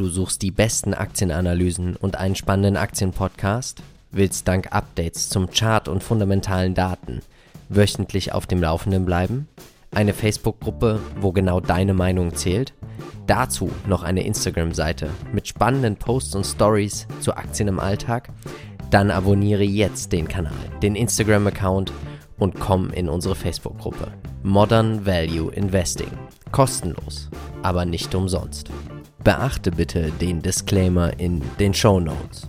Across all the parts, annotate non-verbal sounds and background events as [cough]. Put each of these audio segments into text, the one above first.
Du suchst die besten Aktienanalysen und einen spannenden Aktienpodcast? Willst dank Updates zum Chart und fundamentalen Daten wöchentlich auf dem Laufenden bleiben? Eine Facebook-Gruppe, wo genau deine Meinung zählt? Dazu noch eine Instagram-Seite mit spannenden Posts und Stories zu Aktien im Alltag? Dann abonniere jetzt den Kanal, den Instagram-Account und komm in unsere Facebook-Gruppe. Modern Value Investing. Kostenlos, aber nicht umsonst. Beachte bitte den Disclaimer in den Show Notes.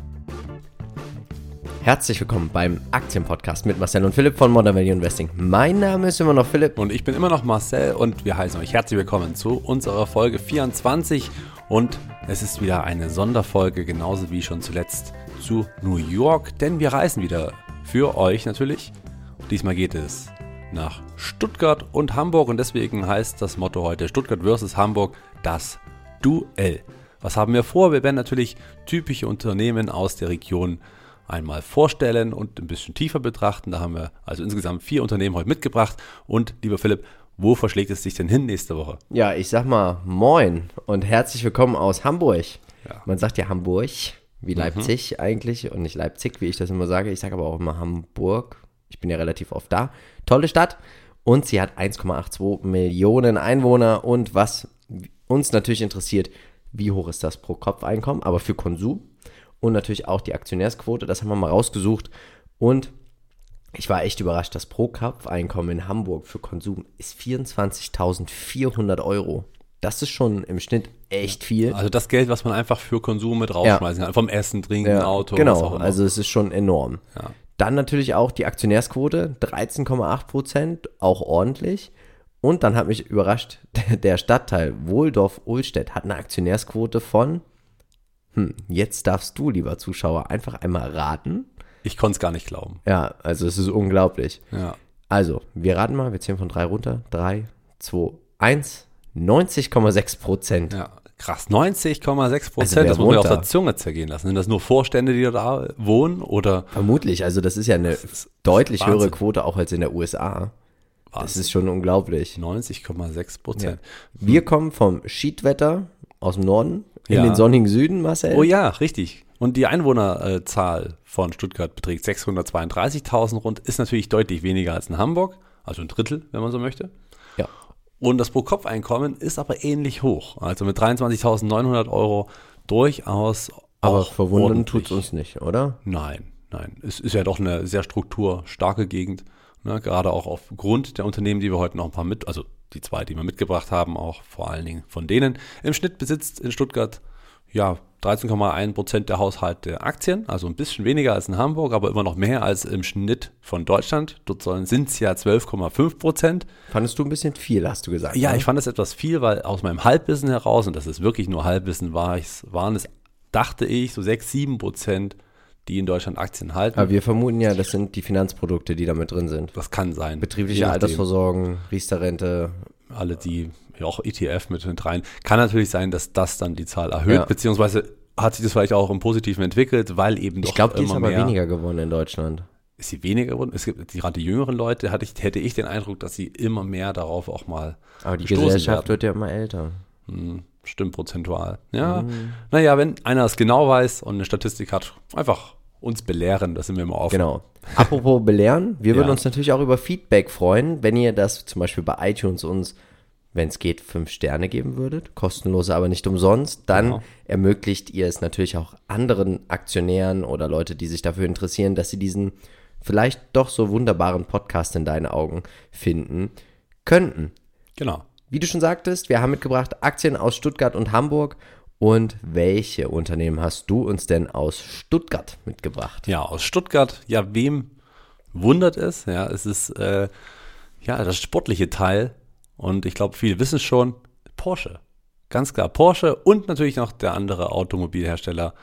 Herzlich willkommen beim Aktienpodcast mit Marcel und Philipp von Modern Value Investing. Mein Name ist immer noch Philipp. Und ich bin immer noch Marcel und wir heißen euch herzlich willkommen zu unserer Folge 24. Und es ist wieder eine Sonderfolge, genauso wie schon zuletzt zu New York, denn wir reisen wieder für euch natürlich. Diesmal geht es nach Stuttgart und Hamburg und deswegen heißt das Motto heute Stuttgart versus Hamburg das Duell. Was haben wir vor? Wir werden natürlich typische Unternehmen aus der Region einmal vorstellen und ein bisschen tiefer betrachten. Da haben wir also insgesamt vier Unternehmen heute mitgebracht. Und lieber Philipp, wo verschlägt es dich denn hin nächste Woche? Ja, ich sag mal Moin und herzlich willkommen aus Hamburg. Ja. Man sagt ja Hamburg, wie mhm. Leipzig mhm. eigentlich und nicht Leipzig, wie ich das immer sage. Ich sage aber auch immer Hamburg. Ich bin ja relativ oft da. Tolle Stadt. Und sie hat 1,82 Millionen Einwohner. Und was uns natürlich interessiert, wie hoch ist das Pro-Kopf-Einkommen, aber für Konsum und natürlich auch die Aktionärsquote, das haben wir mal rausgesucht. Und ich war echt überrascht, das Pro-Kopf-Einkommen in Hamburg für Konsum ist 24.400 Euro. Das ist schon im Schnitt echt viel. Also das Geld, was man einfach für Konsum mit rausschmeißen ja. kann. Vom Essen, Trinken, ja, Auto. Genau, also es ist schon enorm. Ja. Dann natürlich auch die Aktionärsquote, 13,8 Prozent, auch ordentlich. Und dann hat mich überrascht, [laughs] der Stadtteil Wohldorf-Ohlstedt hat eine Aktionärsquote von, hm, jetzt darfst du, lieber Zuschauer, einfach einmal raten. Ich konnte es gar nicht glauben. Ja, also es ist unglaublich. Ja. Also, wir raten mal, wir zählen von drei runter. Drei, zwei, eins. 90,6 Prozent. Ja, krass. 90,6 Prozent. Also das muss man auf der Zunge zergehen lassen. Sind das nur Vorstände, die da wohnen? Oder? Vermutlich. Also, das ist ja eine ist deutlich höhere Quote auch als in der USA. Was? Das ist schon unglaublich. 90,6 Prozent. Ja. Wir kommen vom Schiedwetter aus dem Norden in ja. den sonnigen Süden, Marcel. Oh ja, richtig. Und die Einwohnerzahl von Stuttgart beträgt 632.000 rund, ist natürlich deutlich weniger als in Hamburg, also ein Drittel, wenn man so möchte. Ja. Und das Pro-Kopf-Einkommen ist aber ähnlich hoch, also mit 23.900 Euro durchaus aber verwundern tut es uns nicht, oder? Nein, nein. Es ist ja doch eine sehr strukturstarke Gegend. Ne, gerade auch aufgrund der Unternehmen, die wir heute noch ein paar mit, also die zwei, die wir mitgebracht haben, auch vor allen Dingen von denen. Im Schnitt besitzt in Stuttgart ja 13,1 Prozent der Haushalte Aktien, also ein bisschen weniger als in Hamburg, aber immer noch mehr als im Schnitt von Deutschland. Dort sind es ja 12,5 Prozent. Fandest du ein bisschen viel, hast du gesagt? Ja, ne? ich fand es etwas viel, weil aus meinem Halbwissen heraus, und das ist wirklich nur Halbwissen, war ich, waren es, dachte ich, so 6, 7 Prozent die in Deutschland Aktien halten. Aber wir vermuten ja, das sind die Finanzprodukte, die da mit drin sind. Das kann sein. Betriebliche Altersvorsorgen, Riester-Rente. Alle, die ja auch ETF mit rein. Kann natürlich sein, dass das dann die Zahl erhöht, ja. beziehungsweise hat sich das vielleicht auch im Positiven entwickelt, weil eben doch Ich glaube, die ist aber mehr, weniger geworden in Deutschland. Ist sie weniger geworden? Es gibt gerade die jüngeren Leute, hatte ich, hätte ich den Eindruck, dass sie immer mehr darauf auch mal Aber die Gesellschaft werden. wird ja immer älter. Hm, stimmt prozentual. Ja, mhm. naja, wenn einer es genau weiß und eine Statistik hat, einfach uns belehren, das sind wir immer offen. Genau. Apropos belehren, wir würden ja. uns natürlich auch über Feedback freuen, wenn ihr das zum Beispiel bei iTunes uns, wenn es geht, fünf Sterne geben würdet. Kostenlos, aber nicht umsonst. Dann genau. ermöglicht ihr es natürlich auch anderen Aktionären oder Leute, die sich dafür interessieren, dass sie diesen vielleicht doch so wunderbaren Podcast in deinen Augen finden könnten. Genau. Wie du schon sagtest, wir haben mitgebracht Aktien aus Stuttgart und Hamburg und welche Unternehmen hast du uns denn aus Stuttgart mitgebracht? Ja, aus Stuttgart. Ja, wem wundert es? Ja, es ist äh, ja das sportliche Teil. Und ich glaube, viele wissen es schon. Porsche. Ganz klar Porsche und natürlich noch der andere Automobilhersteller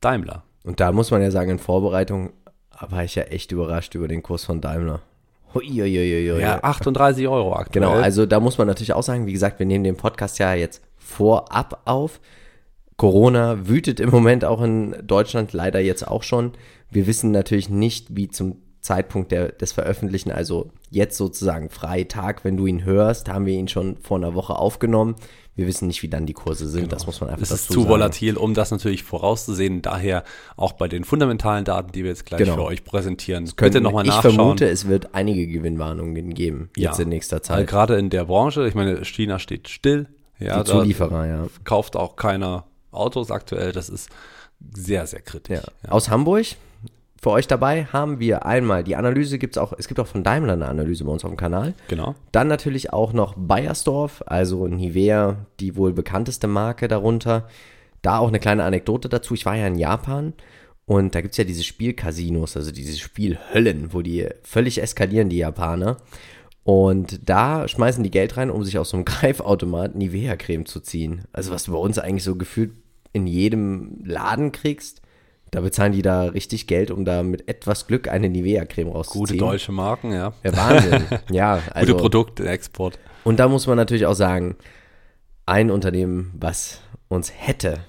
Daimler. Und da muss man ja sagen, in Vorbereitung war ich ja echt überrascht über den Kurs von Daimler. Huiuiuiui. Ja, 38 Euro aktuell. Genau, also da muss man natürlich auch sagen, wie gesagt, wir nehmen den Podcast ja jetzt vorab auf. Corona wütet im Moment auch in Deutschland, leider jetzt auch schon. Wir wissen natürlich nicht, wie zum Zeitpunkt der, des Veröffentlichen, also jetzt sozusagen Freitag, wenn du ihn hörst, haben wir ihn schon vor einer Woche aufgenommen. Wir wissen nicht, wie dann die Kurse sind. Genau. Das muss man einfach Es ist zu sagen. volatil, um das natürlich vorauszusehen. Daher auch bei den fundamentalen Daten, die wir jetzt gleich genau. für euch präsentieren. Das Bitte nochmal nachschauen. Ich vermute, es wird einige Gewinnwarnungen geben jetzt ja. in nächster Zeit. gerade in der Branche. Ich meine, China steht still. Ja, die Zulieferer, ja. Kauft auch keiner Autos aktuell. Das ist sehr, sehr kritisch. Ja. Aus Hamburg für euch dabei haben wir einmal die Analyse, gibt's auch, es gibt auch von Daimler eine Analyse bei uns auf dem Kanal. Genau. Dann natürlich auch noch Bayersdorf, also Nivea, die wohl bekannteste Marke darunter. Da auch eine kleine Anekdote dazu. Ich war ja in Japan und da gibt es ja diese Spielcasinos, also diese Spielhöllen, wo die völlig eskalieren, die Japaner. Und da schmeißen die Geld rein, um sich aus so einem [laughs] Greifautomat Nivea-Creme zu ziehen. Also was du bei uns eigentlich so gefühlt in jedem Laden kriegst. Da bezahlen die da richtig Geld, um da mit etwas Glück eine Nivea-Creme rauszuziehen. Gute deutsche Marken, ja. ja Wahnsinn. [laughs] ja, also, Gute Produkte, Export. Und da muss man natürlich auch sagen, ein Unternehmen, was uns hätte,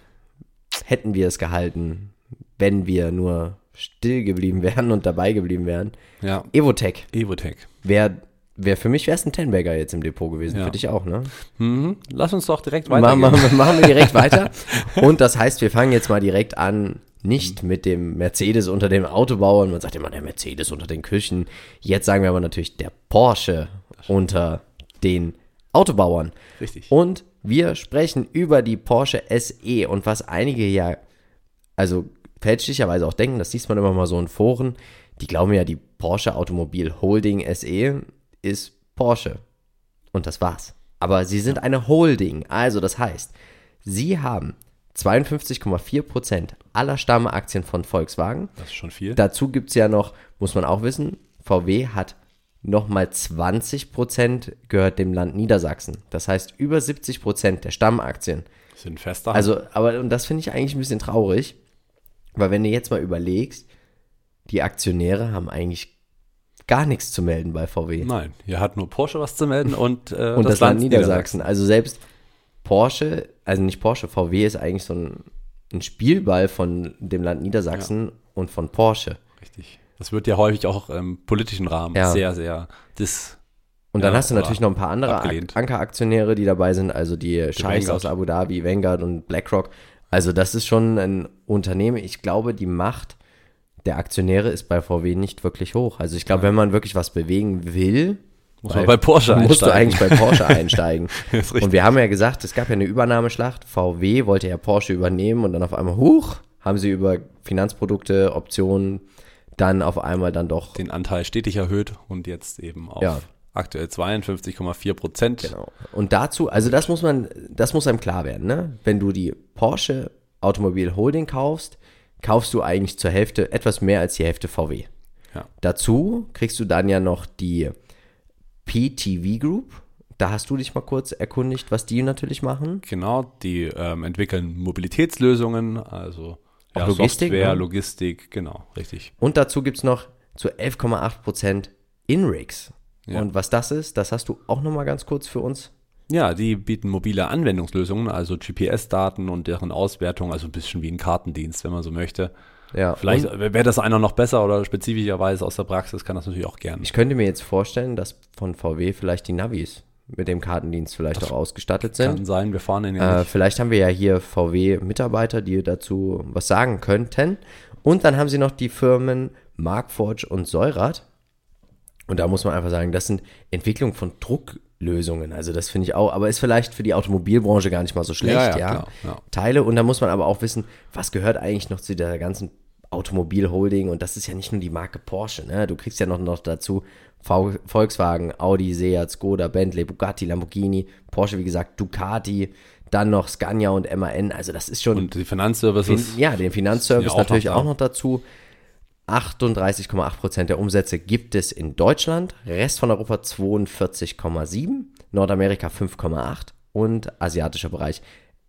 hätten wir es gehalten, wenn wir nur still geblieben wären und dabei geblieben wären. Ja. Evotech. Evotech. Wäre Wär für mich wäre es ein Tenbagger jetzt im Depot gewesen. Ja. Für dich auch, ne? Mhm. Lass uns doch direkt weiter. Machen, machen wir direkt [laughs] weiter. Und das heißt, wir fangen jetzt mal direkt an nicht mit dem Mercedes unter dem Autobauer. man sagt immer der Mercedes unter den Küchen. Jetzt sagen wir aber natürlich der Porsche unter den Autobauern. Richtig. Und wir sprechen über die Porsche SE und was einige ja, also fälschlicherweise auch denken, das sieht man immer mal so in Foren, die glauben ja, die Porsche Automobil Holding SE ist Porsche. Und das war's. Aber sie sind eine Holding. Also das heißt, sie haben 52,4% aller Stammaktien von Volkswagen. Das ist schon viel. Dazu gibt es ja noch, muss man auch wissen, VW hat nochmal 20% gehört dem Land Niedersachsen. Das heißt, über 70% der Stammaktien sind fester. Also, aber, und das finde ich eigentlich ein bisschen traurig, weil wenn du jetzt mal überlegst, die Aktionäre haben eigentlich gar nichts zu melden bei VW. Nein, hier hat nur Porsche was zu melden und, äh, und das, das Land, Land Niedersachsen. Niedersachsen. Also selbst Porsche, also nicht Porsche, VW ist eigentlich so ein, ein Spielball von dem Land Niedersachsen ja. und von Porsche. Richtig. Das wird ja häufig auch im politischen Rahmen ja. sehr, sehr dis. Und dann ja, hast du natürlich noch ein paar andere Ankeraktionäre, die dabei sind, also die Scheichs aus Abu Dhabi, Vanguard und BlackRock. Also das ist schon ein Unternehmen. Ich glaube, die Macht der Aktionäre ist bei VW nicht wirklich hoch. Also ich glaube, wenn man wirklich was bewegen will, muss man bei Porsche einsteigen. Musst du eigentlich bei Porsche einsteigen. [laughs] und wir haben ja gesagt, es gab ja eine Übernahmeschlacht. VW wollte ja Porsche übernehmen und dann auf einmal, huch, haben sie über Finanzprodukte, Optionen dann auf einmal dann doch den Anteil stetig erhöht und jetzt eben auf ja. aktuell 52,4 Prozent. Genau. Und dazu, also das muss man, das muss einem klar werden, ne? Wenn du die Porsche Automobil Holding kaufst, kaufst du eigentlich zur Hälfte etwas mehr als die Hälfte VW. Ja. Dazu kriegst du dann ja noch die PTV Group. Da hast du dich mal kurz erkundigt, was die natürlich machen. Genau, die ähm, entwickeln Mobilitätslösungen, also ja, Logistik, Software, ne? Logistik, genau, richtig. Und dazu gibt es noch zu 11,8% InRigs. Ja. Und was das ist, das hast du auch nochmal ganz kurz für uns. Ja, die bieten mobile Anwendungslösungen, also GPS-Daten und deren Auswertung, also ein bisschen wie ein Kartendienst, wenn man so möchte. Ja, Vielleicht wäre das einer noch besser oder spezifischerweise aus der Praxis, kann das natürlich auch gerne. Ich könnte mir jetzt vorstellen, dass von VW vielleicht die Navis mit dem Kartendienst vielleicht das auch ausgestattet sind. Kann sein, wir fahren in den äh, Vielleicht haben wir ja hier VW-Mitarbeiter, die dazu was sagen könnten. Und dann haben sie noch die Firmen Markforge und Seurad. Und da muss man einfach sagen, das sind Entwicklungen von Drucklösungen. Also das finde ich auch, aber ist vielleicht für die Automobilbranche gar nicht mal so schlecht, ja. ja, ja. Klar, ja. Teile. Und da muss man aber auch wissen, was gehört eigentlich noch zu der ganzen Automobilholding und das ist ja nicht nur die Marke Porsche, ne? Du kriegst ja noch, noch dazu v Volkswagen, Audi, Seat, Skoda, Bentley, Bugatti, Lamborghini, Porsche, wie gesagt, Ducati, dann noch Scania und MAN. Also das ist schon. Und die Finanzservices. Ja, den Finanzservice natürlich noch auch noch dazu. 38,8 Prozent der Umsätze gibt es in Deutschland, Rest von Europa 42,7, Nordamerika 5,8 und asiatischer Bereich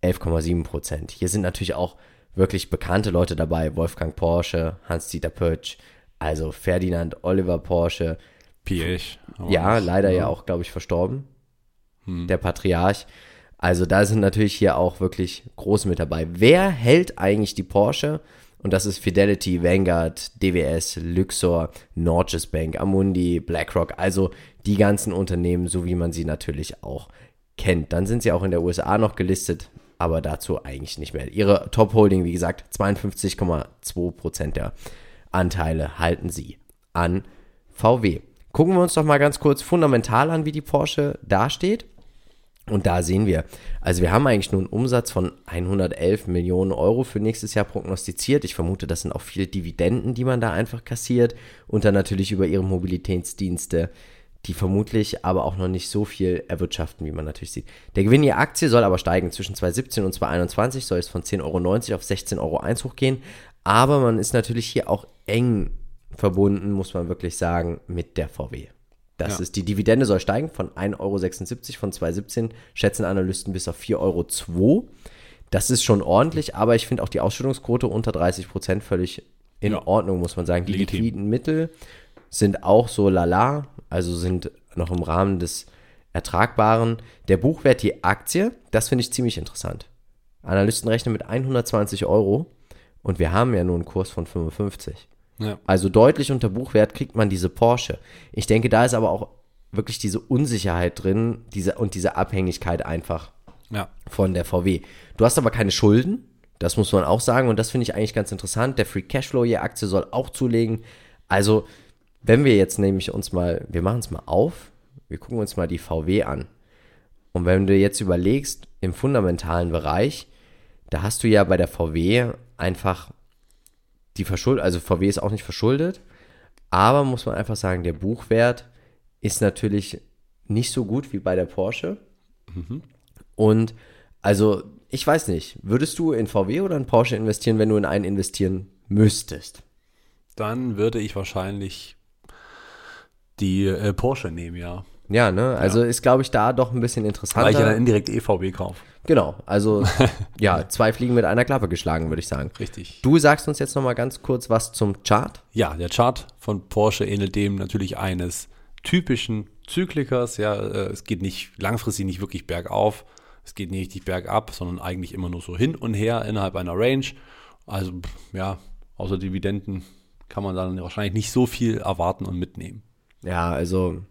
11,7 Prozent. Hier sind natürlich auch wirklich bekannte Leute dabei. Wolfgang Porsche, Hans-Dieter Pötsch, also Ferdinand Oliver Porsche. Piech. Ja, leider ja, ja auch, glaube ich, verstorben. Hm. Der Patriarch. Also da sind natürlich hier auch wirklich große mit dabei. Wer hält eigentlich die Porsche? Und das ist Fidelity, Vanguard, DWS, Luxor, Norges Bank, Amundi, BlackRock. Also die ganzen Unternehmen, so wie man sie natürlich auch kennt. Dann sind sie auch in der USA noch gelistet, aber dazu eigentlich nicht mehr. Ihre Top-Holding, wie gesagt, 52,2% der Anteile halten sie an VW. Gucken wir uns doch mal ganz kurz fundamental an, wie die Porsche dasteht. Und da sehen wir, also wir haben eigentlich nur einen Umsatz von 111 Millionen Euro für nächstes Jahr prognostiziert. Ich vermute, das sind auch viele Dividenden, die man da einfach kassiert. Und dann natürlich über ihre Mobilitätsdienste, die vermutlich aber auch noch nicht so viel erwirtschaften, wie man natürlich sieht. Der Gewinn je Aktie soll aber steigen. Zwischen 2017 und 2021 soll es von 10,90 Euro auf 16,01 Euro hochgehen. Aber man ist natürlich hier auch eng verbunden, muss man wirklich sagen, mit der VW. Das ja. ist, die Dividende soll steigen von 1,76 Euro von 2017, schätzen Analysten bis auf 4,02 Euro. Das ist schon ordentlich, aber ich finde auch die Ausschüttungsquote unter 30 Prozent völlig in ja. Ordnung, muss man sagen. Die Legitim. liquiden Mittel sind auch so lala, also sind noch im Rahmen des Ertragbaren. Der Buchwert die Aktie, das finde ich ziemlich interessant. Analysten rechnen mit 120 Euro und wir haben ja nur einen Kurs von 55. Ja. Also deutlich unter Buchwert kriegt man diese Porsche. Ich denke, da ist aber auch wirklich diese Unsicherheit drin diese, und diese Abhängigkeit einfach ja. von der VW. Du hast aber keine Schulden, das muss man auch sagen und das finde ich eigentlich ganz interessant. Der Free Cashflow je Aktie soll auch zulegen. Also, wenn wir jetzt nämlich uns mal, wir machen es mal auf, wir gucken uns mal die VW an. Und wenn du jetzt überlegst, im fundamentalen Bereich, da hast du ja bei der VW einfach die verschuldet, also VW ist auch nicht verschuldet, aber muss man einfach sagen, der Buchwert ist natürlich nicht so gut wie bei der Porsche. Mhm. Und also, ich weiß nicht, würdest du in VW oder in Porsche investieren, wenn du in einen investieren müsstest? Dann würde ich wahrscheinlich die äh, Porsche nehmen, ja. Ja, ne? Also ja. ist, glaube ich, da doch ein bisschen interessanter. Weil ich ja dann indirekt EVW kaufe. Genau, also [laughs] ja, zwei Fliegen mit einer Klappe geschlagen, würde ich sagen. Richtig. Du sagst uns jetzt nochmal ganz kurz was zum Chart. Ja, der Chart von Porsche ähnelt dem natürlich eines typischen Zyklikers. Ja, äh, es geht nicht langfristig nicht wirklich bergauf, es geht nicht richtig bergab, sondern eigentlich immer nur so hin und her innerhalb einer Range. Also ja, außer Dividenden kann man dann wahrscheinlich nicht so viel erwarten und mitnehmen. Ja, also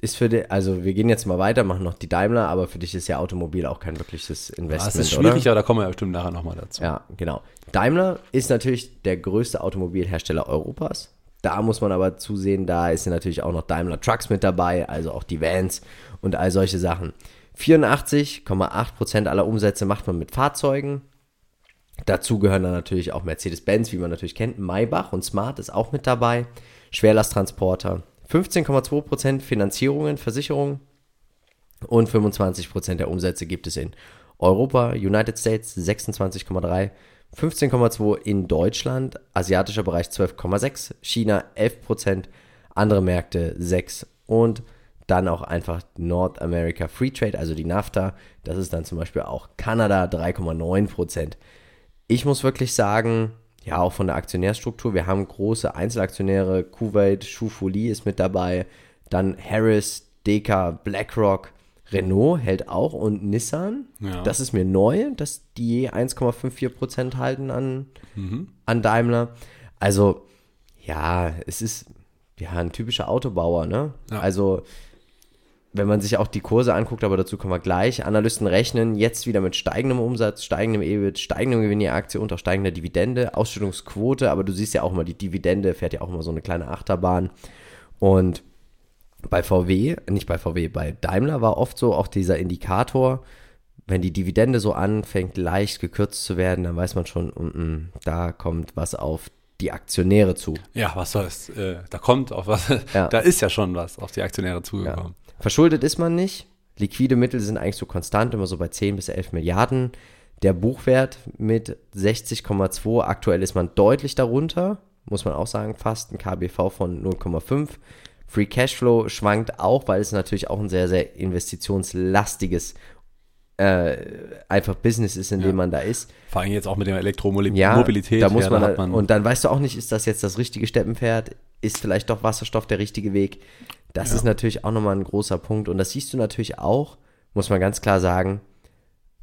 ist für dich, also wir gehen jetzt mal weiter, machen noch die Daimler, aber für dich ist ja Automobil auch kein wirkliches Investment. Das ist schwierig, oder? aber da kommen wir ja bestimmt nachher nochmal dazu. Ja, genau. Daimler ist natürlich der größte Automobilhersteller Europas. Da muss man aber zusehen, da ist ja natürlich auch noch Daimler Trucks mit dabei, also auch die Vans und all solche Sachen. 84,8% aller Umsätze macht man mit Fahrzeugen. Dazu gehören dann natürlich auch Mercedes-Benz, wie man natürlich kennt. Maybach und Smart ist auch mit dabei. Schwerlasttransporter, 15,2% Finanzierungen, Versicherungen und 25% der Umsätze gibt es in Europa, United States 26,3, 15,2 in Deutschland, asiatischer Bereich 12,6, China 11%, andere Märkte 6 und dann auch einfach North America Free Trade, also die NAFTA, das ist dann zum Beispiel auch Kanada 3,9%. Ich muss wirklich sagen, ja, auch von der Aktionärstruktur. Wir haben große Einzelaktionäre, Kuwait, Schufuli ist mit dabei, dann Harris, Deka, BlackRock, Renault hält auch und Nissan. Ja. Das ist mir neu, dass die je 1,54% halten an, mhm. an Daimler. Also, ja, es ist ja ein typischer Autobauer, ne? Ja. Also, wenn man sich auch die Kurse anguckt, aber dazu kommen wir gleich, Analysten rechnen jetzt wieder mit steigendem Umsatz, steigendem EBIT, steigendem Gewinn je Aktie und auch steigender Dividende, Ausschüttungsquote, aber du siehst ja auch immer, die Dividende fährt ja auch immer so eine kleine Achterbahn. Und bei VW, nicht bei VW, bei Daimler war oft so auch dieser Indikator, wenn die Dividende so anfängt, leicht gekürzt zu werden, dann weiß man schon, mm, mm, da kommt was auf die Aktionäre zu. Ja, was soll's? Äh, da kommt auf was, ja. da ist ja schon was auf die Aktionäre zugekommen. Ja. Verschuldet ist man nicht. Liquide Mittel sind eigentlich so konstant, immer so bei 10 bis 11 Milliarden. Der Buchwert mit 60,2, aktuell ist man deutlich darunter, muss man auch sagen, fast ein KBV von 0,5. Free Cashflow schwankt auch, weil es natürlich auch ein sehr, sehr investitionslastiges äh, einfach Business ist, in ja. dem man da ist. Vor allem jetzt auch mit der Elektromobilität. Ja, da muss ja, man, da man, und dann weißt du auch nicht, ist das jetzt das richtige Steppenpferd? Ist vielleicht doch Wasserstoff der richtige Weg? Das ja. ist natürlich auch nochmal ein großer Punkt. Und das siehst du natürlich auch, muss man ganz klar sagen,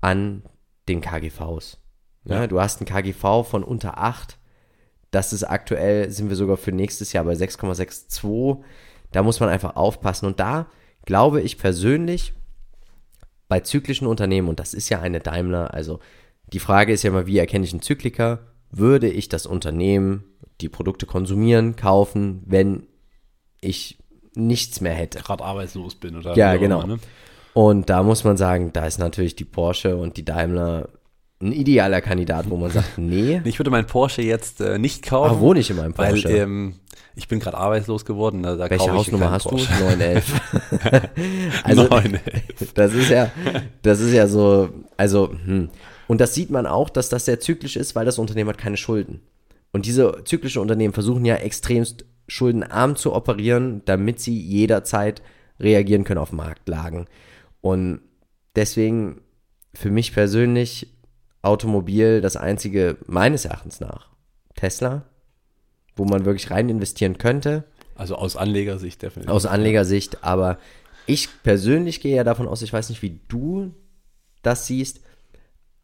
an den KGVs. Ja. Ja, du hast ein KGV von unter 8. Das ist aktuell, sind wir sogar für nächstes Jahr bei 6,62. Da muss man einfach aufpassen. Und da glaube ich persönlich, bei zyklischen Unternehmen, und das ist ja eine Daimler, also die Frage ist ja immer, wie erkenne ich einen Zykliker? Würde ich das Unternehmen, die Produkte konsumieren, kaufen, wenn ich nichts mehr hätte? Gerade arbeitslos bin oder Ja, genau. Immer, ne? Und da muss man sagen, da ist natürlich die Porsche und die Daimler ein idealer Kandidat, wo man sagt, [laughs] nee. Ich würde meinen Porsche jetzt äh, nicht kaufen. Aber wo nicht in meinem Porsche? Weil ähm, ich bin gerade arbeitslos geworden. Da, da Welche Hausnummer hast Porsche. du? 911. [laughs] also, 911. [laughs] Das ist ja, das ist ja so, also, hm. Und das sieht man auch, dass das sehr zyklisch ist, weil das Unternehmen hat keine Schulden. Und diese zyklischen Unternehmen versuchen ja extremst schuldenarm zu operieren, damit sie jederzeit reagieren können auf Marktlagen. Und deswegen für mich persönlich Automobil das einzige, meines Erachtens nach, Tesla, wo man wirklich rein investieren könnte. Also aus Anlegersicht definitiv. Aus Anlegersicht, aber ich persönlich gehe ja davon aus, ich weiß nicht, wie du das siehst,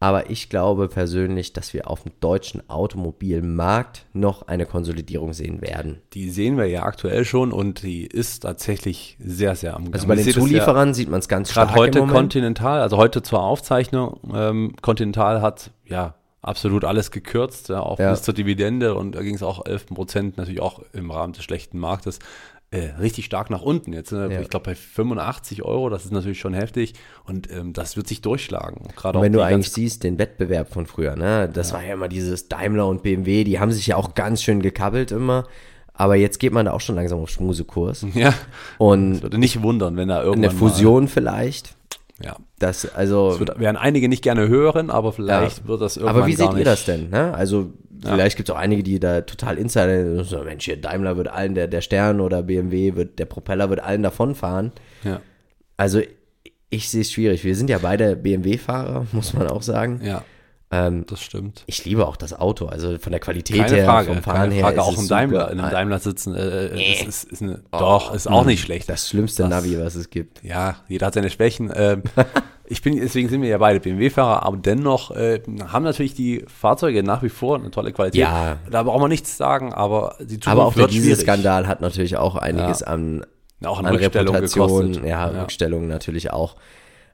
aber ich glaube persönlich, dass wir auf dem deutschen Automobilmarkt noch eine Konsolidierung sehen werden. Die sehen wir ja aktuell schon und die ist tatsächlich sehr, sehr am Gang. Also bei den Zulieferern ja sieht man es ganz stark. Gerade heute Continental, also heute zur Aufzeichnung, ähm, Continental hat ja absolut alles gekürzt, ja, auch ja. bis zur Dividende und da ging es auch 11 Prozent natürlich auch im Rahmen des schlechten Marktes äh, richtig stark nach unten. Jetzt, ne? ja. ich glaube, bei 85 Euro, das ist natürlich schon heftig und ähm, das wird sich durchschlagen. Gerade wenn du eigentlich siehst, den Wettbewerb von früher, ne? das ja. war ja immer dieses Daimler und BMW, die haben sich ja auch ganz schön gekabbelt immer. Aber jetzt geht man da auch schon langsam auf Schmusekurs. [laughs] Ja. Und das würde nicht wundern, wenn da irgendwann. Eine Fusion mal, vielleicht. Ja. Das, also. Das werden einige nicht gerne hören, aber vielleicht ja. wird das irgendwann. Aber wie seht ihr das denn? Ne? Also, Vielleicht gibt es auch einige, die da total Insider so, Mensch, hier Daimler wird allen, der, der Stern oder BMW wird, der Propeller wird allen davonfahren. Ja. Also ich sehe es schwierig. Wir sind ja beide BMW-Fahrer, [laughs] muss man auch sagen. Ja. Ähm, das stimmt. Ich liebe auch das Auto, also von der Qualität keine her, Frage, vom Fahren keine her. Frage, auch im Daimler, in einem Daimler sitzen, äh, äh nee. ist, ist eine, oh, doch, ist auch nicht schlecht. Das schlimmste das, Navi, was es gibt. Ja, jeder hat seine Schwächen. Ähm, [laughs] ich bin, deswegen sind wir ja beide BMW-Fahrer, aber dennoch äh, haben natürlich die Fahrzeuge nach wie vor eine tolle Qualität. Ja. Da braucht man nichts sagen, aber die Zukunft Aber auch der dieser Skandal hat natürlich auch einiges ja. an, auch an, an Reputation, gekostet. ja, ja. Rückstellungen natürlich auch.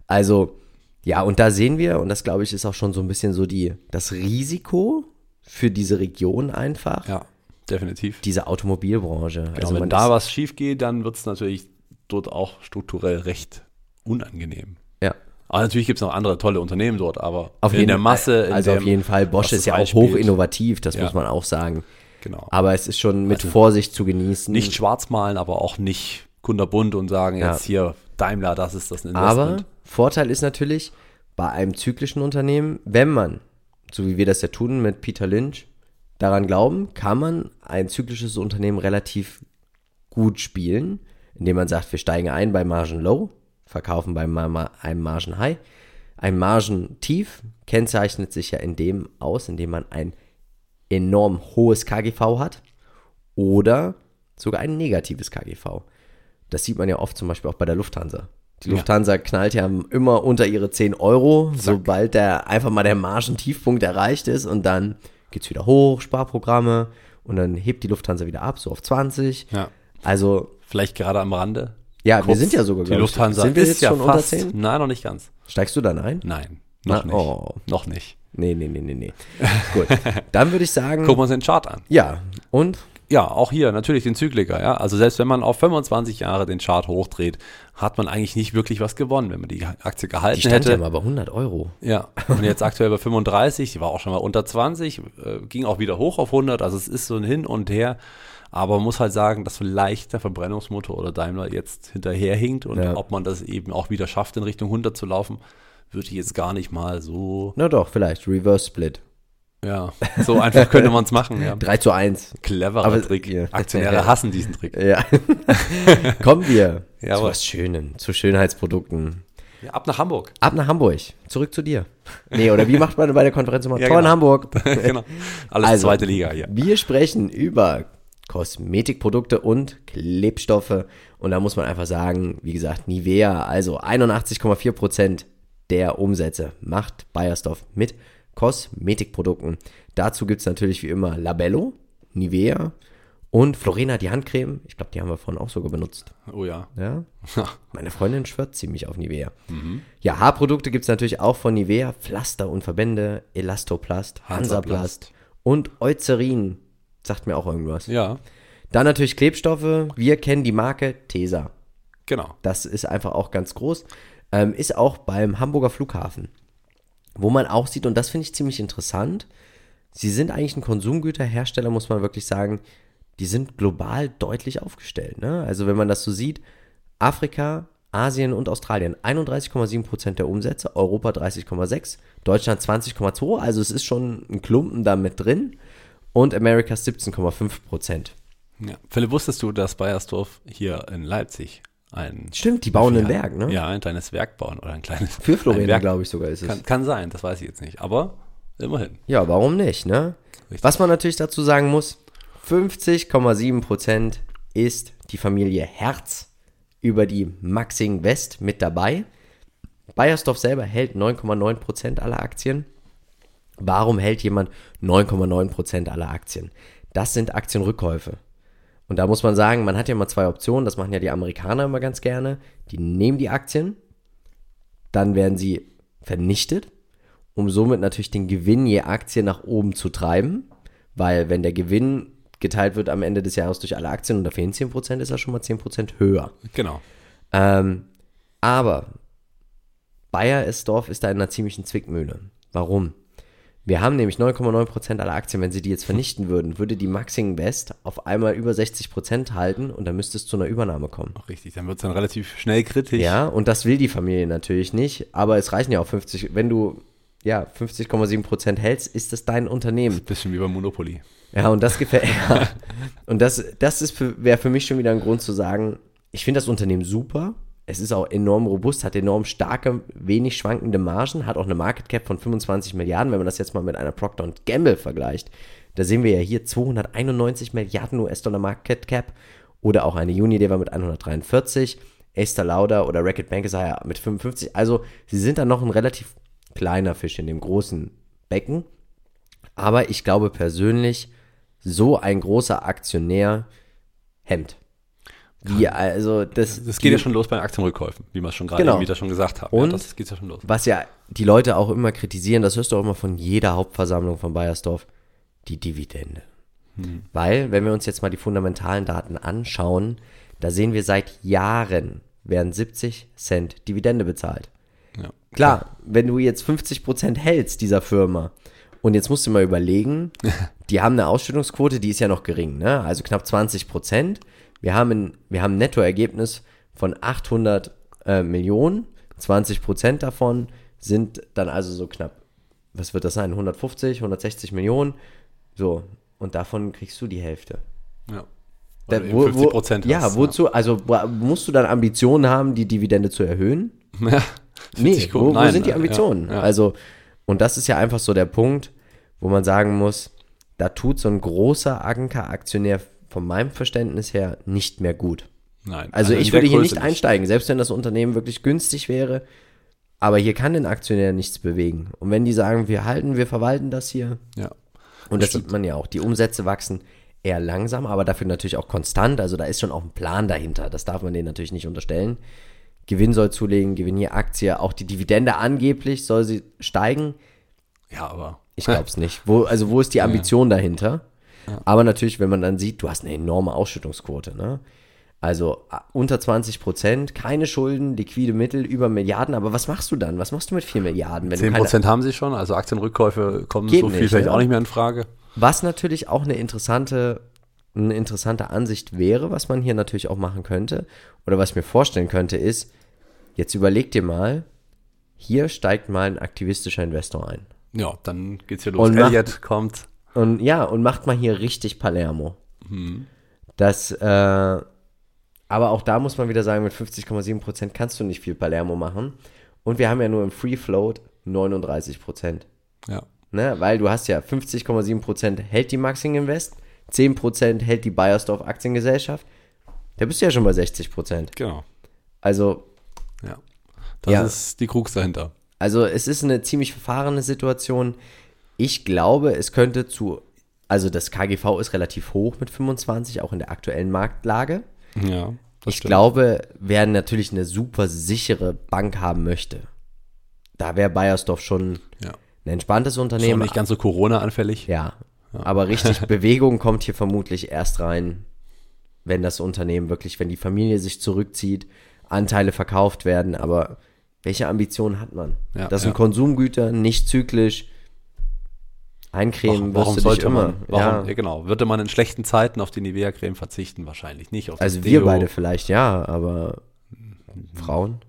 Also, ja, und da sehen wir, und das glaube ich ist auch schon so ein bisschen so die, das Risiko für diese Region einfach. Ja, definitiv. Diese Automobilbranche. Genau, also wenn da was schief geht, dann wird es natürlich dort auch strukturell recht unangenehm. Ja. Aber natürlich gibt es noch andere tolle Unternehmen dort, aber auf in jeden, der Masse. In also dem, auf jeden Fall, Bosch ist ja auch hoch innovativ, das ja. muss man auch sagen. Genau. Aber es ist schon mit also Vorsicht zu genießen. Nicht schwarz malen, aber auch nicht kunderbunt und sagen, ja. jetzt hier Daimler, das ist das Investment. Aber Vorteil ist natürlich, bei einem zyklischen Unternehmen, wenn man, so wie wir das ja tun mit Peter Lynch, daran glauben, kann man ein zyklisches Unternehmen relativ gut spielen, indem man sagt, wir steigen ein bei Margin Low, verkaufen bei einem Margin High. Ein Margin Tief kennzeichnet sich ja in dem aus, indem man ein enorm hohes KGV hat oder sogar ein negatives KGV. Das sieht man ja oft zum Beispiel auch bei der Lufthansa. Die Lufthansa ja. knallt ja immer unter ihre 10 Euro, Zack. sobald der einfach mal der Margentiefpunkt erreicht ist und dann geht es wieder hoch, Sparprogramme und dann hebt die Lufthansa wieder ab, so auf 20. Ja. Also. Vielleicht gerade am Rande. Ja, Kurz, wir sind ja sogar, Die Lufthansa sind wir jetzt ja schon fast, unter 10? Nein, noch nicht ganz. Steigst du dann ein? Nein, noch Na, nicht. Oh. Noch nicht. Nee, nee, nee, nee, nee. Gut, dann würde ich sagen. [laughs] Gucken wir uns den Chart an. Ja, und? Ja, auch hier natürlich den Zykliker. Ja? Also selbst wenn man auf 25 Jahre den Chart hochdreht, hat man eigentlich nicht wirklich was gewonnen, wenn man die Aktie gehalten die stand hätte. Ja mal bei 100 Euro. Ja, und jetzt aktuell bei 35, die war auch schon mal unter 20, äh, ging auch wieder hoch auf 100. Also es ist so ein Hin und Her. Aber man muss halt sagen, dass vielleicht der Verbrennungsmotor oder Daimler jetzt hinterherhinkt und ja. ob man das eben auch wieder schafft, in Richtung 100 zu laufen, würde ich jetzt gar nicht mal so. Na doch, vielleicht Reverse Split. Ja, so einfach könnte man es machen. Ja. [laughs] 3 zu 1. Cleverer Aber, Trick. Ja. Aktionäre hassen diesen Trick. Ja. [laughs] Kommen wir ja, zu was Schönen, zu Schönheitsprodukten. Ja, ab nach Hamburg. Ab nach Hamburg. Zurück zu dir. Nee, oder wie macht man bei der Konferenz immer? [laughs] Ja, Tor genau. in Hamburg. genau. Alles also, zweite Liga hier. Wir sprechen über Kosmetikprodukte und Klebstoffe. Und da muss man einfach sagen, wie gesagt, Nivea, also 81,4 Prozent der Umsätze macht Bayersdorf mit Kosmetikprodukten. Dazu gibt es natürlich wie immer Labello, Nivea Und Florena, die Handcreme, ich glaube, die haben wir vorhin auch sogar benutzt. Oh ja. Ja. [laughs] Meine Freundin schwört ziemlich auf Nivea. Ja, Haarprodukte gibt es natürlich auch von Nivea. Pflaster und Verbände, Elastoplast, Hansaplast und Eucerin. Sagt mir auch irgendwas. Ja, Dann natürlich Klebstoffe. Wir kennen die Marke Tesa. genau. Das ist einfach auch ganz groß. Ähm, ist auch beim Hamburger Flughafen. Wo man auch sieht, und das finde ich ziemlich interessant, sie sind eigentlich ein Konsumgüterhersteller, muss man wirklich sagen, die sind global deutlich aufgestellt. Ne? Also wenn man das so sieht, Afrika, Asien und Australien 31,7% der Umsätze, Europa 30,6%, Deutschland 20,2%, also es ist schon ein Klumpen da mit drin und Amerikas 17,5%. Ja. Philipp, wusstest du, dass Bayersdorf hier in Leipzig ein Stimmt, die bauen ein Werk, ne? Ja, ein kleines Werk bauen oder ein kleines. Für Florida, glaube ich sogar ist es. Kann, kann sein, das weiß ich jetzt nicht. Aber immerhin. Ja, warum nicht, ne? Richtig. Was man natürlich dazu sagen muss, 50,7% ist die Familie Herz über die Maxing West mit dabei. Bayersdorf selber hält 9,9% aller Aktien. Warum hält jemand 9,9% aller Aktien? Das sind Aktienrückkäufe. Und da muss man sagen, man hat ja immer zwei Optionen, das machen ja die Amerikaner immer ganz gerne. Die nehmen die Aktien, dann werden sie vernichtet, um somit natürlich den Gewinn je Aktie nach oben zu treiben, weil wenn der Gewinn geteilt wird am Ende des Jahres durch alle Aktien und da fehlen 10%, ist er schon mal 10% höher. Genau. Ähm, aber Bayersdorf ist da in einer ziemlichen Zwickmühle. Warum? Wir haben nämlich 9,9% aller Aktien. Wenn sie die jetzt vernichten würden, würde die Maxing West auf einmal über 60% halten und dann müsste es zu einer Übernahme kommen. Auch richtig. Dann wird es dann relativ schnell kritisch. Ja, und das will die Familie natürlich nicht, aber es reichen ja auch 50, wenn du ja 50,7% hältst, ist das dein Unternehmen. Bisschen wie beim Monopoly. Ja, und das gefällt. [laughs] Ja. Und das, das ist wäre für mich schon wieder ein Grund zu sagen, ich finde das Unternehmen super. Es ist auch enorm robust, hat enorm starke, wenig schwankende Margen, hat auch eine Market Cap von 25 Milliarden. Wenn man das jetzt mal mit einer Procter Gamble vergleicht, da sehen wir ja hier 291 Milliarden US-Dollar Market Cap oder auch eine Unilever mit 143, Esther Lauder oder Racket Bank ist ja mit 55. Also sie sind dann noch ein relativ kleiner Fisch in dem großen Becken. Aber ich glaube persönlich, so ein großer Aktionär hemmt. Wie, also das, Das geht ja schon los bei Aktienrückkäufen, wie wir es schon gerade Genau. wieder schon gesagt haben. Und? ja, das geht ja schon los. was ja die Leute auch immer kritisieren, das hörst du auch immer von jeder Hauptversammlung von Bayersdorf, die Dividende. Weil, wenn wir uns jetzt mal die fundamentalen Daten anschauen, da sehen wir seit Jahren werden 70 Cent Dividende bezahlt. Ja. Klar, wenn du jetzt 50% hältst dieser Firma und jetzt musst du mal überlegen, [laughs] die haben eine Ausschüttungsquote, die ist ja noch gering, ne? also knapp 20%. Wir haben ein, wir haben ein Nettoergebnis von 800 äh, Millionen, 20% davon sind dann also so knapp, was wird das sein, 150, 160 Millionen, so, und davon kriegst du die Hälfte. Ja. Da, Weil du wo, 50 wo, Prozent ja, hast, wozu, also bra- musst du dann Ambitionen haben, die Dividende zu erhöhen? [laughs] Ja. Nee, wo, wo Nein, sind die Ambitionen? Ja, ja. Also, und das ist ja einfach so der Punkt, wo man sagen muss, da tut so ein großer Anker-Aktionär von meinem Verständnis her nicht mehr gut. Nein. Also in ich würde hier Größe nicht einsteigen, selbst wenn das Unternehmen wirklich günstig wäre. Aber hier kann den Aktionär nichts bewegen. Und wenn die sagen, wir halten, wir verwalten das hier, Ja. und das sieht man ja auch, die Umsätze wachsen eher langsam, aber dafür natürlich auch konstant. Also da ist schon auch ein Plan dahinter. Das darf man denen natürlich nicht unterstellen. Gewinn soll zulegen, Gewinn je Aktie, auch die Dividende angeblich soll sie steigen. Ja, aber. Ich glaube es nicht. Wo, also wo ist die Ambition dahinter? Aber natürlich, wenn man dann sieht, du hast eine enorme Ausschüttungsquote. Ne? Also unter 20 Prozent, keine Schulden, liquide Mittel über Milliarden. Aber was machst du dann? Was machst du mit 4 Milliarden? Wenn du 10 keine, Prozent haben sie schon, also Aktienrückkäufe kommen so viel nicht, vielleicht ja. auch nicht mehr in Frage. Was natürlich auch eine interessante, eine interessante Ansicht wäre, was man hier natürlich auch machen könnte, oder was ich mir vorstellen könnte, ist, jetzt überleg dir mal, hier steigt mal ein aktivistischer Investor ein. Ja, dann geht's hier los. Und Elliot kommt. Und ja, und macht mal hier richtig Palermo. Das, äh, aber auch da muss man wieder sagen, mit 50,7% kannst du nicht viel Palermo machen. Und wir haben ja nur im Free Float 39%. Ja. Ne? Weil du hast ja 50,7% hält die Maxing Invest, 10% hält die Bayersdorf Aktiengesellschaft. Da bist du ja schon bei 60%. Genau. Also, Ja. Das Ja. ist die Krux dahinter. also es ist eine ziemlich verfahrene Situation. Ich glaube, es könnte zu Also das KGV ist relativ hoch mit 25, auch in der aktuellen Marktlage. Ja. ich stimmt. glaube, wer natürlich eine super sichere Bank haben möchte, da wäre Bayersdorf schon ja. ein entspanntes Unternehmen. Schon nicht ganz so Corona-anfällig. Ja. ja. Aber richtig [laughs] Bewegung kommt hier vermutlich erst rein, wenn das Unternehmen wirklich, wenn die Familie sich zurückzieht, Anteile verkauft werden. Aber welche Ambitionen hat man? Ja, das sind Konsumgüter, nicht zyklisch Eincremen warum, warum sollte immer. man? Warum, ja. genau. Würde man in schlechten Zeiten auf die Nivea-Creme verzichten? Wahrscheinlich nicht. also wir Deo. beide vielleicht, ja, aber Frauen?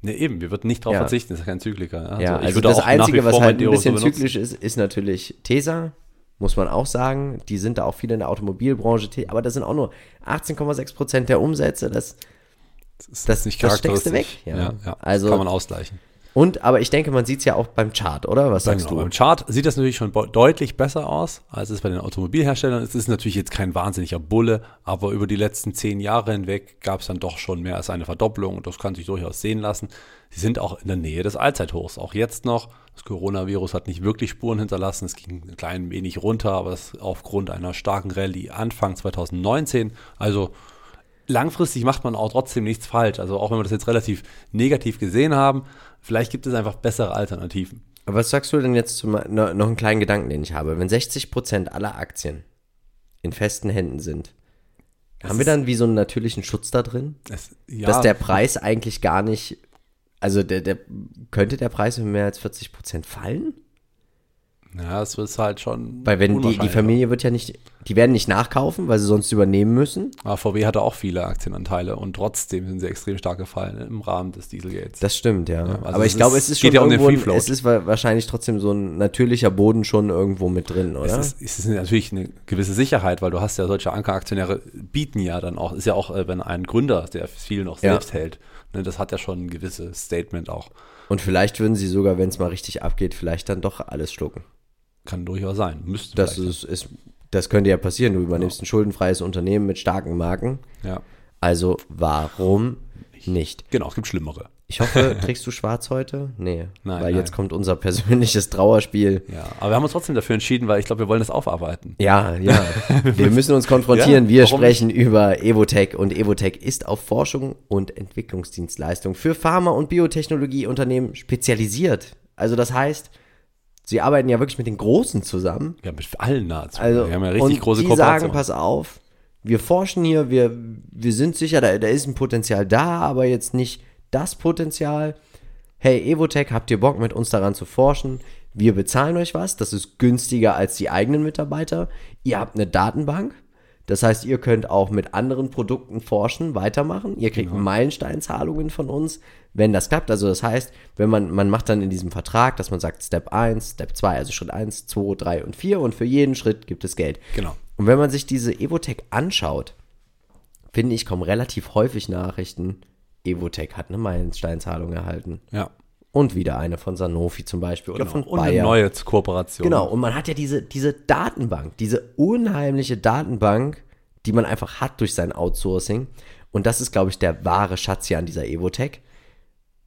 Ne, eben, wir würden nicht darauf ja. verzichten, das ist kein Zykliker. Also, ja, also das Einzige, was halt ein bisschen zyklisch ist, ist natürlich Tesa, muss man auch sagen. Die sind da auch viele in der Automobilbranche, aber das sind auch nur 18,6 Prozent der Umsätze. Das, das, das, nicht das steckst du weg. Ja, ja. Also, kann man ausgleichen. Und, aber ich denke, man sieht es ja auch beim Chart, oder? Was sagst genau, du? Beim Chart sieht das natürlich schon deutlich besser aus, als es bei den Automobilherstellern ist. Es ist natürlich jetzt kein wahnsinniger Bulle, aber über die letzten zehn Jahre hinweg gab es dann doch schon mehr als eine Verdopplung und das kann sich durchaus sehen lassen. Sie sind auch in der Nähe des Allzeithochs, auch jetzt noch. Das Coronavirus hat nicht wirklich Spuren hinterlassen. Es ging ein klein wenig runter, aber das aufgrund einer starken Rallye Anfang 2019. Also langfristig macht man auch trotzdem nichts falsch. Also auch wenn wir das jetzt relativ negativ gesehen haben, Vielleicht gibt es einfach bessere Alternativen. Aber was sagst du denn jetzt zu noch einen kleinen Gedanken, den ich habe? Wenn 60% aller Aktien in festen Händen sind, das haben wir dann wie so einen natürlichen Schutz da drin? Es, ja. Dass der Preis eigentlich gar nicht, also der, der, könnte der Preis um mehr als 40% fallen? Ja, es ist halt schon. Weil wenn die, die Familie wird ja nicht, die werden nicht nachkaufen, weil sie sonst übernehmen müssen. Aber VW hatte auch viele Aktienanteile und trotzdem sind sie extrem stark gefallen im Rahmen des Dieselgates. Das stimmt, ja. ja also Aber ich glaube, es ist schon ja irgendwo, um es ist wahrscheinlich trotzdem so ein natürlicher Boden schon irgendwo mit drin, oder? Es ist, es ist natürlich eine gewisse Sicherheit, weil du hast ja solche Ankeraktionäre bieten ja dann auch, ist ja auch, äh, wenn ein Gründer, der viel noch selbst ja. hält, ne, das hat ja schon ein gewisses Statement auch. Und vielleicht würden sie sogar, wenn es mal richtig abgeht, vielleicht dann doch alles schlucken. Kann durchaus sein. Müsste das ist, ist, das könnte ja passieren. Du übernimmst ja. ein schuldenfreies Unternehmen mit starken Marken. Ja. Also warum nicht? Genau, es gibt schlimmere. Ich hoffe, [laughs] trägst du schwarz heute? Nee. Nein, weil nein. jetzt kommt unser persönliches Trauerspiel. Ja, aber wir haben uns trotzdem dafür entschieden, weil ich glaube, wir wollen das aufarbeiten. Ja, ja. [laughs] wir müssen uns konfrontieren. Ja, wir sprechen nicht? über Evotech und Evotech ist auf Forschung und Entwicklungsdienstleistung für Pharma- und Biotechnologieunternehmen spezialisiert. Also das heißt, sie arbeiten ja wirklich mit den Großen zusammen. Ja, mit allen nahezu. Also, wir haben ja richtig und große die sagen, pass auf, wir forschen hier, wir, wir sind sicher, da, da ist ein Potenzial da, aber jetzt nicht das Potenzial. Hey, Evotech, habt ihr Bock mit uns daran zu forschen? Wir bezahlen euch was, das ist günstiger als die eigenen Mitarbeiter. Ihr habt eine Datenbank, das heißt, ihr könnt auch mit anderen Produkten forschen, weitermachen. Ihr kriegt ja. Meilensteinzahlungen von uns, wenn das klappt. Also das heißt, wenn man, man macht dann in diesem Vertrag, dass man sagt Step 1, Step 2, also Schritt 1, 2, 3 und 4 und für jeden Schritt gibt es Geld. Genau. Und wenn man sich diese Evotech anschaut, finde ich, kommen relativ häufig Nachrichten, Evotech hat eine Meilensteinzahlung erhalten. Ja. Und wieder eine von Sanofi zum Beispiel oder genau. von Bayer. Und eine neue Kooperation. Genau, und man hat ja diese, diese Datenbank, diese unheimliche Datenbank, die man einfach hat durch sein Outsourcing. Und das ist, glaube ich, der wahre Schatz hier an dieser Evotech.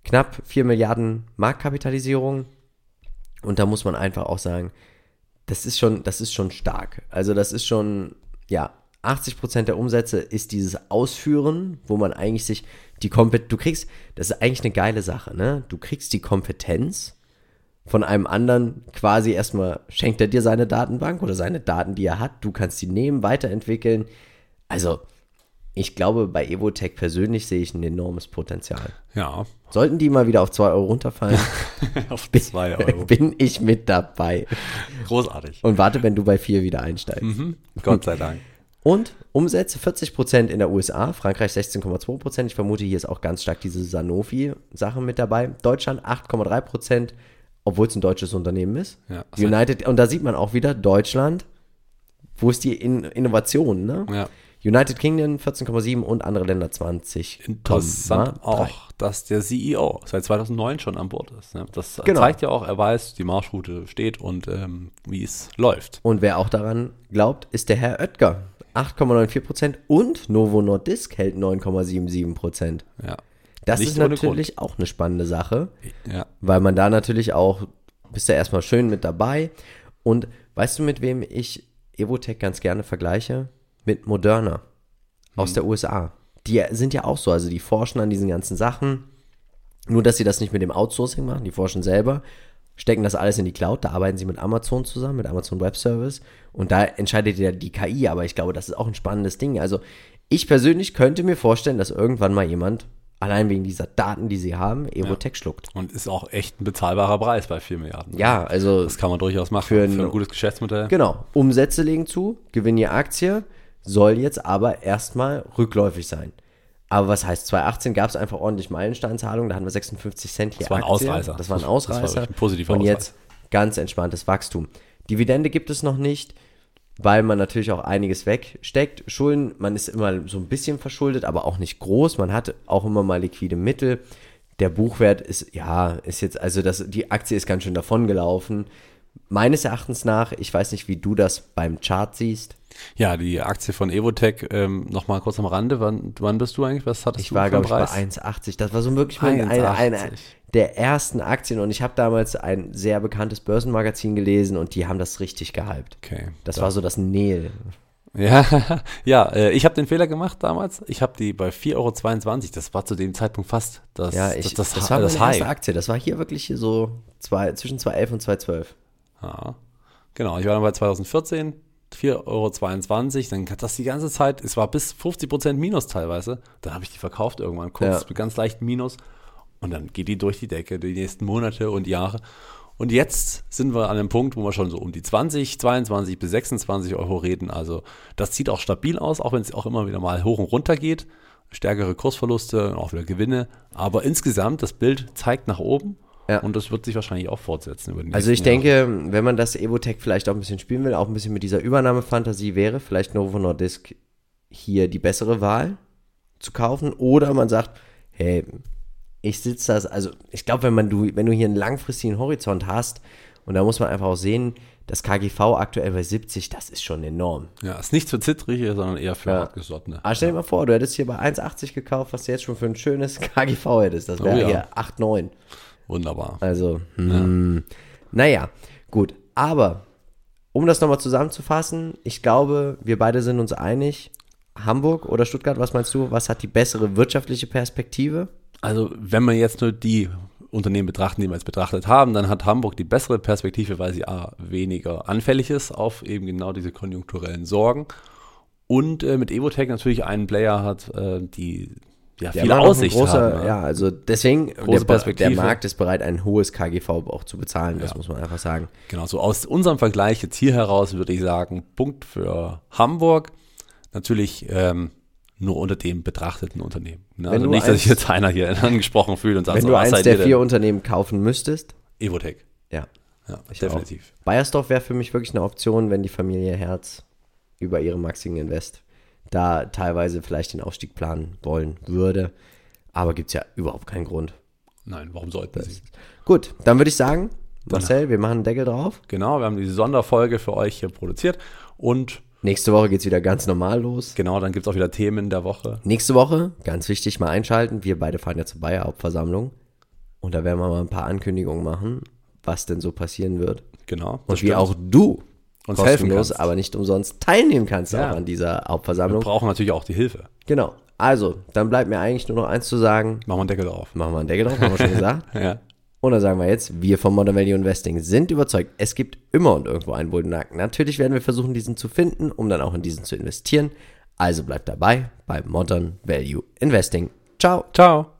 Knapp 4 Milliarden Marktkapitalisierung. Und da muss man einfach auch sagen, das ist schon, das ist schon stark. Also das ist schon, ja, 80 Prozent der Umsätze ist dieses Ausführen, wo man eigentlich sich die Kompetenz, du kriegst, das ist eigentlich eine geile Sache, ne? Du kriegst die Kompetenz von einem anderen quasi erstmal, schenkt er dir seine Datenbank oder seine Daten, die er hat, du kannst sie nehmen, weiterentwickeln. Also, ich glaube, bei Evotech persönlich sehe ich ein enormes Potenzial. Ja. Sollten die mal wieder auf 2 Euro runterfallen, [laughs] auf 2 Euro. bin ich mit dabei. Großartig. Und warte, wenn du bei 4 wieder einsteigst. Mhm. Gott sei Dank. Und Umsätze 40% in der USA, Frankreich 16,2%. Ich vermute, hier ist auch ganz stark diese Sanofi-Sache mit dabei. Deutschland 8,3%, obwohl es ein deutsches Unternehmen ist. Ja, United, und da sieht man auch wieder Deutschland, wo ist die in Innovation, ne? Ja. United Kingdom 14,7 und andere Länder 20. Interessant auch, dass der CEO seit 2009 schon an Bord ist. Ne? Das genau. zeigt ja auch, er weiß, die Marschroute steht und ähm, wie es läuft. Und wer auch daran glaubt, ist der Herr Oetker. 8,94% und Novo Nordisk hält 9,77 Ja. Das Nicht ist natürlich auch eine spannende Sache, ja. weil man da natürlich auch, bist ja erstmal schön mit dabei. Und weißt du, mit wem ich Evotech ganz gerne vergleiche mit Moderna aus Hm. der USA. Die sind ja auch so, also die forschen an diesen ganzen Sachen. Nur, dass sie das nicht mit dem Outsourcing machen, die forschen selber, stecken das alles in die Cloud, da arbeiten sie mit Amazon zusammen, mit Amazon Web Service und da entscheidet ja die KI, aber ich glaube, das ist auch ein spannendes Ding. Also ich persönlich könnte mir vorstellen, dass irgendwann mal jemand, allein wegen dieser Daten, die sie haben, Evotech schluckt. Und ist auch echt ein bezahlbarer Preis bei 4 Milliarden. Ja, also Das kann man durchaus machen. Für Für ein- ein, gutes Geschäftsmodell. Genau, Umsätze legen zu, Gewinn je Aktie, soll jetzt aber erstmal rückläufig sein. Aber was heißt, 2018 gab es einfach ordentlich Meilensteinzahlungen, da hatten wir 56 Cent hier Das war ein Aktie. Ausreißer. Das war ein Das war Ausreißer. ein positiver Und Ausreißer. jetzt ganz entspanntes Wachstum. Dividende gibt es noch nicht, weil man natürlich auch einiges wegsteckt. Schulden, man ist immer so ein bisschen verschuldet, aber auch nicht groß. Man hat auch immer mal liquide Mittel. Der Buchwert ist, ja, ist jetzt, also das, die Aktie ist ganz schön davongelaufen. Meines Erachtens nach, ich weiß nicht, wie du das beim Chart siehst. Ja, die Aktie von Evotech, ähm, nochmal kurz am Rande, wann, wann bist du eigentlich? Was hattest Ich du war, für glaube einen ich, bei Preis? 1,80. Das war so wirklich eine, eine, eine 1,80. der ersten Aktien und ich habe damals ein sehr bekanntes Börsenmagazin gelesen und die haben das richtig gehypt. Okay. Das war so das Neil. Ja, [laughs] ja äh, ich habe den Fehler gemacht damals. Ich habe die bei 4,22 Euro, das war zu dem Zeitpunkt fast das, Ja, ich, das, das, das, war das meine erste High. Aktie. Das war hier wirklich so zwei, zwischen 2,11 und 2,12. Ja, genau, ich war dann bei 2014, 4,22 Euro, dann hat das die ganze Zeit, es war bis 50% Minus teilweise. Dann habe ich die verkauft irgendwann, kurz Ja. ganz leichten Minus. Und dann geht die durch die Decke, die nächsten Monate und Jahre. Und jetzt sind wir an einem Punkt, wo wir schon so um die 20, 22 bis 26 Euro reden. Also das sieht auch stabil aus, auch wenn es auch immer wieder mal hoch und runter geht. Stärkere Kursverluste, auch wieder Gewinne. Aber insgesamt, das Bild zeigt nach oben. Ja. Und das wird sich wahrscheinlich auch fortsetzen über die Also ich nächsten Jahre. denke, wenn man das Evotech vielleicht auch ein bisschen spielen will, auch ein bisschen mit dieser Übernahmefantasie wäre, vielleicht Novo Nordisk hier die bessere Wahl zu kaufen. Oder man sagt, hey, ich sitze das, also ich glaube, wenn man du, wenn du hier einen langfristigen Horizont hast, und da muss man einfach auch sehen, das KGV aktuell bei 70, das ist schon enorm. Ja, ist nichts für Zittrige, sondern eher für Ja. hartgesottene. Aber stell dir mal vor, du hättest hier bei 1,80 gekauft, was du jetzt schon für ein schönes KGV hättest. Das wäre Oh ja. hier 8,9. Wunderbar. Also, hm, naja, gut. Aber, um das nochmal zusammenzufassen, ich glaube, wir beide sind uns einig. Hamburg oder Stuttgart, was meinst du? Was hat die bessere wirtschaftliche Perspektive? Also, wenn wir jetzt nur die Unternehmen betrachten, die wir jetzt betrachtet haben, dann hat Hamburg die bessere Perspektive, weil sie A, weniger anfällig ist auf eben genau diese konjunkturellen Sorgen und äh, mit Evotech natürlich einen Player hat, äh, die ja, Der ein Aussicht großer, haben. Ja, also deswegen, der, Große der Perspektive. Markt ist bereit, ein hohes KGV auch zu bezahlen, das Ja. muss man einfach sagen. Genau, so aus unserem Vergleich jetzt hier heraus würde ich sagen, Punkt für Hamburg. Natürlich ähm, nur unter dem betrachteten Unternehmen. Ne? Also nicht, dass sich jetzt einer hier [laughs] angesprochen fühlt und sagt, Wenn so, du eins der vier Unternehmen kaufen müsstest, Evotech. ja, Ja, Ich definitiv. Bayersdorf wäre für mich wirklich eine Option, wenn die Familie Herz über ihre Maxigen Invest da teilweise vielleicht den Aufstieg planen wollen würde. Aber gibt es ja überhaupt keinen Grund. Nein, warum sollten sie? Gut, dann würde ich sagen, Marcel, wir machen einen Deckel drauf. Genau, wir haben diese Sonderfolge für euch hier produziert. Und Nächste Woche geht es wieder ganz normal los. genau, dann gibt es auch wieder Themen der Woche. Nächste Woche, ganz wichtig, mal einschalten. Wir beide fahren ja zur Bayer Hauptversammlung. Und da werden wir mal ein paar Ankündigungen machen, was denn so passieren wird. Genau. Und wie stimmt. auch du Uns kostenlos, helfen aber nicht umsonst teilnehmen kannst Ja. auch an dieser Wir Hauptversammlung. brauchen natürlich auch die Hilfe. Genau. Also, dann bleibt mir eigentlich nur noch eins zu sagen. Machen wir einen Deckel drauf. Machen wir einen Deckel drauf, haben wir schon [laughs] gesagt. Ja. Und dann sagen wir jetzt, wir von Modern Value Investing sind überzeugt, es gibt immer und irgendwo einen Bullennacken. Natürlich werden wir versuchen, diesen zu finden, um dann auch in diesen zu investieren. Also bleibt dabei bei Modern Value Investing. Ciao. Ciao.